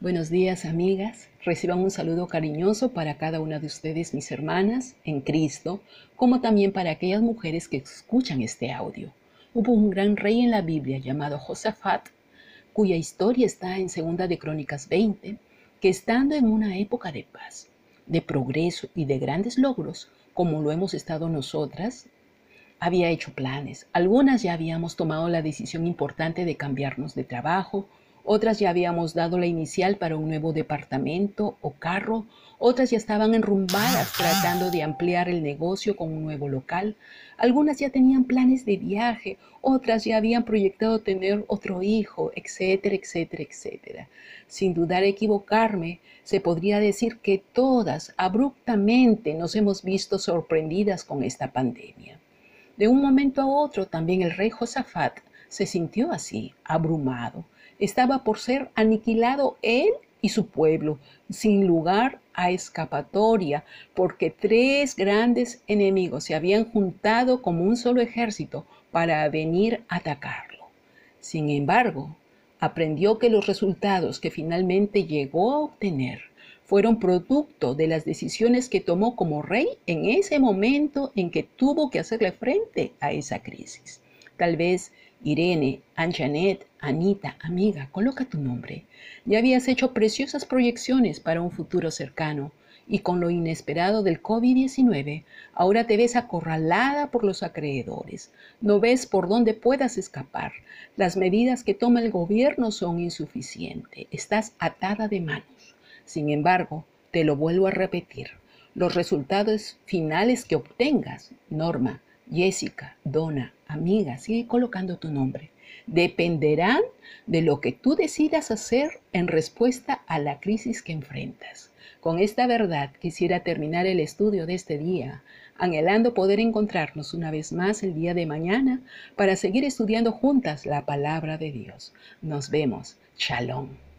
Buenos días, amigas. Reciban un saludo cariñoso para cada una de ustedes, mis hermanas, en Cristo, como también para aquellas mujeres que escuchan este audio. Hubo un gran rey en la Biblia llamado Josafat, cuya historia está en Segunda de Crónicas 20, que estando en una época de paz, de progreso y de grandes logros, como lo hemos estado nosotras, había hecho planes. Algunas ya habíamos tomado la decisión importante de cambiarnos de trabajo, otras ya habíamos dado la inicial para un nuevo departamento o carro, otras ya estaban enrumbadas tratando de ampliar el negocio con un nuevo local, algunas ya tenían planes de viaje, otras ya habían proyectado tener otro hijo, etcétera, etcétera, etcétera. Sin dudar equivocarme, se podría decir que todas abruptamente nos hemos visto sorprendidas con esta pandemia. De un momento a otro también el rey Josafat se sintió así, abrumado. Estaba por ser aniquilado él y su pueblo, sin lugar a escapatoria, porque tres grandes enemigos se habían juntado como un solo ejército para venir a atacarlo. Sin embargo, aprendió que los resultados que finalmente llegó a obtener fueron producto de las decisiones que tomó como rey en ese momento en que tuvo que hacerle frente a esa crisis. Tal vez Irene, Anjanet, Anita, amiga, coloca tu nombre. Ya habías hecho preciosas proyecciones para un futuro cercano y con lo inesperado del COVID-19, ahora te ves acorralada por los acreedores. No ves por dónde puedas escapar. Las medidas que toma el gobierno son insuficientes. Estás atada de manos. Sin embargo, te lo vuelvo a repetir, los resultados finales que obtengas, Norma, Jessica, Donna, amiga, sigue colocando tu nombre, dependerán de lo que tú decidas hacer en respuesta a la crisis que enfrentas. Con esta verdad quisiera terminar el estudio de este día, anhelando poder encontrarnos una vez más el día de mañana para seguir estudiando juntas la palabra de Dios. Nos vemos. Shalom.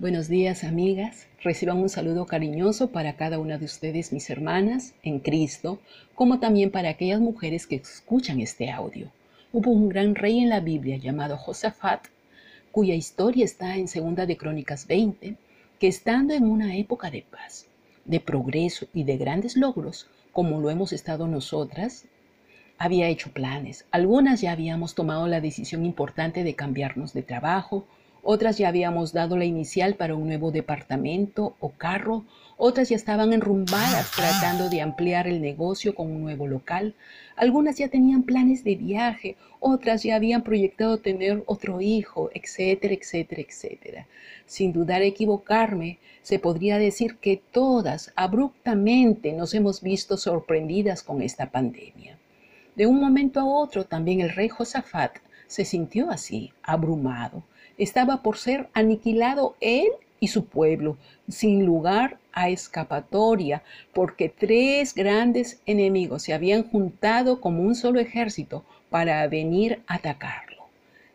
Buenos días, amigas. Reciban un saludo cariñoso para cada una de ustedes, mis hermanas, en Cristo, como también para aquellas mujeres que escuchan este audio. Hubo un gran rey en la Biblia llamado Josafat, cuya historia está en Segunda de Crónicas 20, que estando en una época de paz, de progreso y de grandes logros, como lo hemos estado nosotras, había hecho planes. Algunas ya habíamos tomado la decisión importante de cambiarnos de trabajo, otras ya habíamos dado la inicial para un nuevo departamento o carro, otras ya estaban enrumbadas tratando de ampliar el negocio con un nuevo local, algunas ya tenían planes de viaje, otras ya habían proyectado tener otro hijo, etcétera, etcétera, etcétera. Sin dudar equivocarme, se podría decir que todas abruptamente nos hemos visto sorprendidas con esta pandemia. De un momento a otro también el rey Josafat se sintió así, abrumado estaba por ser aniquilado él y su pueblo, sin lugar a escapatoria, porque tres grandes enemigos se habían juntado como un solo ejército para venir a atacarlo.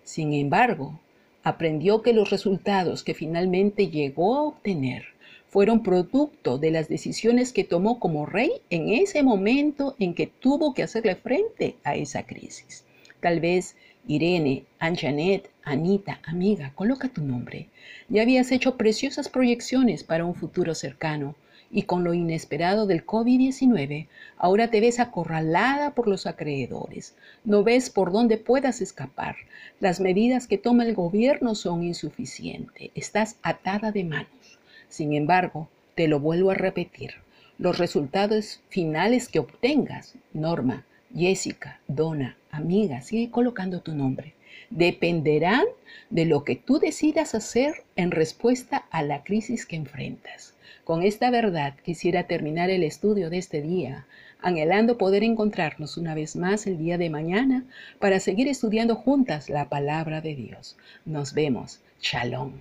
Sin embargo, aprendió que los resultados que finalmente llegó a obtener fueron producto de las decisiones que tomó como rey en ese momento en que tuvo que hacerle frente a esa crisis. Tal vez Irene, Anjanet, Anita, amiga, coloca tu nombre. Ya habías hecho preciosas proyecciones para un futuro cercano y con lo inesperado del COVID-19, ahora te ves acorralada por los acreedores. No ves por dónde puedas escapar. Las medidas que toma el gobierno son insuficientes. Estás atada de manos. Sin embargo, te lo vuelvo a repetir. Los resultados finales que obtengas, Norma, Jessica, Donna, amiga, sigue colocando tu nombre, dependerán de lo que tú decidas hacer en respuesta a la crisis que enfrentas. Con esta verdad quisiera terminar el estudio de este día, anhelando poder encontrarnos una vez más el día de mañana para seguir estudiando juntas la palabra de Dios. Nos vemos. Shalom.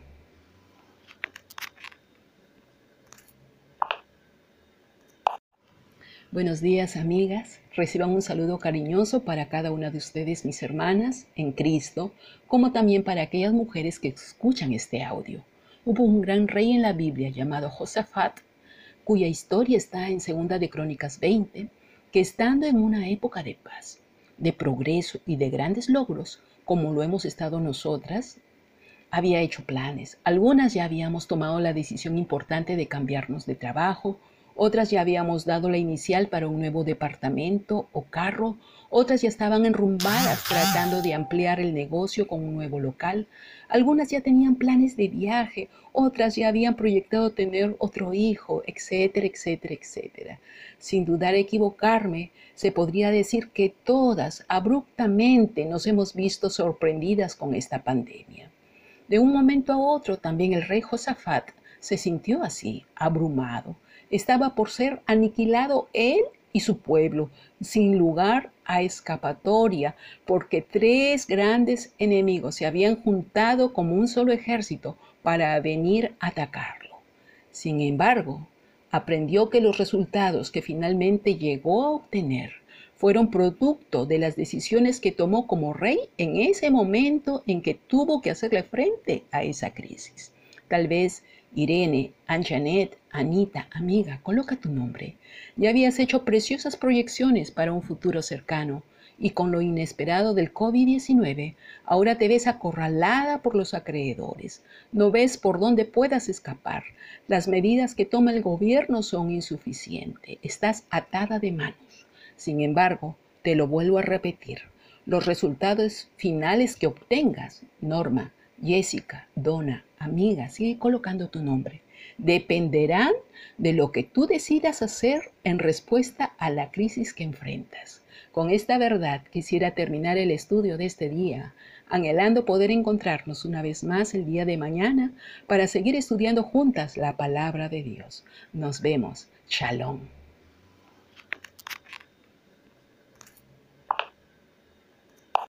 Buenos días, amigas. Reciban un saludo cariñoso para cada una de ustedes, mis hermanas, en Cristo, como también para aquellas mujeres que escuchan este audio. Hubo un gran rey en la Biblia llamado Josafat, cuya historia está en Segunda de Crónicas 20, que estando en una época de paz, de progreso y de grandes logros, como lo hemos estado nosotras, había hecho planes. Algunas ya habíamos tomado la decisión importante de cambiarnos de trabajo, otras ya habíamos dado la inicial para un nuevo departamento o carro, otras ya estaban enrumbadas tratando de ampliar el negocio con un nuevo local, algunas ya tenían planes de viaje, otras ya habían proyectado tener otro hijo, etcétera, etcétera, etcétera. Sin dudar equivocarme, se podría decir que todas abruptamente nos hemos visto sorprendidas con esta pandemia. De un momento a otro también el rey Josafat se sintió así, abrumado estaba por ser aniquilado él y su pueblo, sin lugar a escapatoria, porque tres grandes enemigos se habían juntado como un solo ejército para venir a atacarlo. Sin embargo, aprendió que los resultados que finalmente llegó a obtener fueron producto de las decisiones que tomó como rey en ese momento en que tuvo que hacerle frente a esa crisis. Tal vez Irene, Anjanet, Anita, amiga, coloca tu nombre. Ya habías hecho preciosas proyecciones para un futuro cercano y con lo inesperado del COVID-19, ahora te ves acorralada por los acreedores. No ves por dónde puedas escapar. Las medidas que toma el gobierno son insuficientes. Estás atada de manos. Sin embargo, te lo vuelvo a repetir. Los resultados finales que obtengas, Norma, Jessica, Donna, amiga, sigue colocando tu nombre, dependerán de lo que tú decidas hacer en respuesta a la crisis que enfrentas. Con esta verdad quisiera terminar el estudio de este día, anhelando poder encontrarnos una vez más el día de mañana para seguir estudiando juntas la palabra de Dios. Nos vemos. Shalom.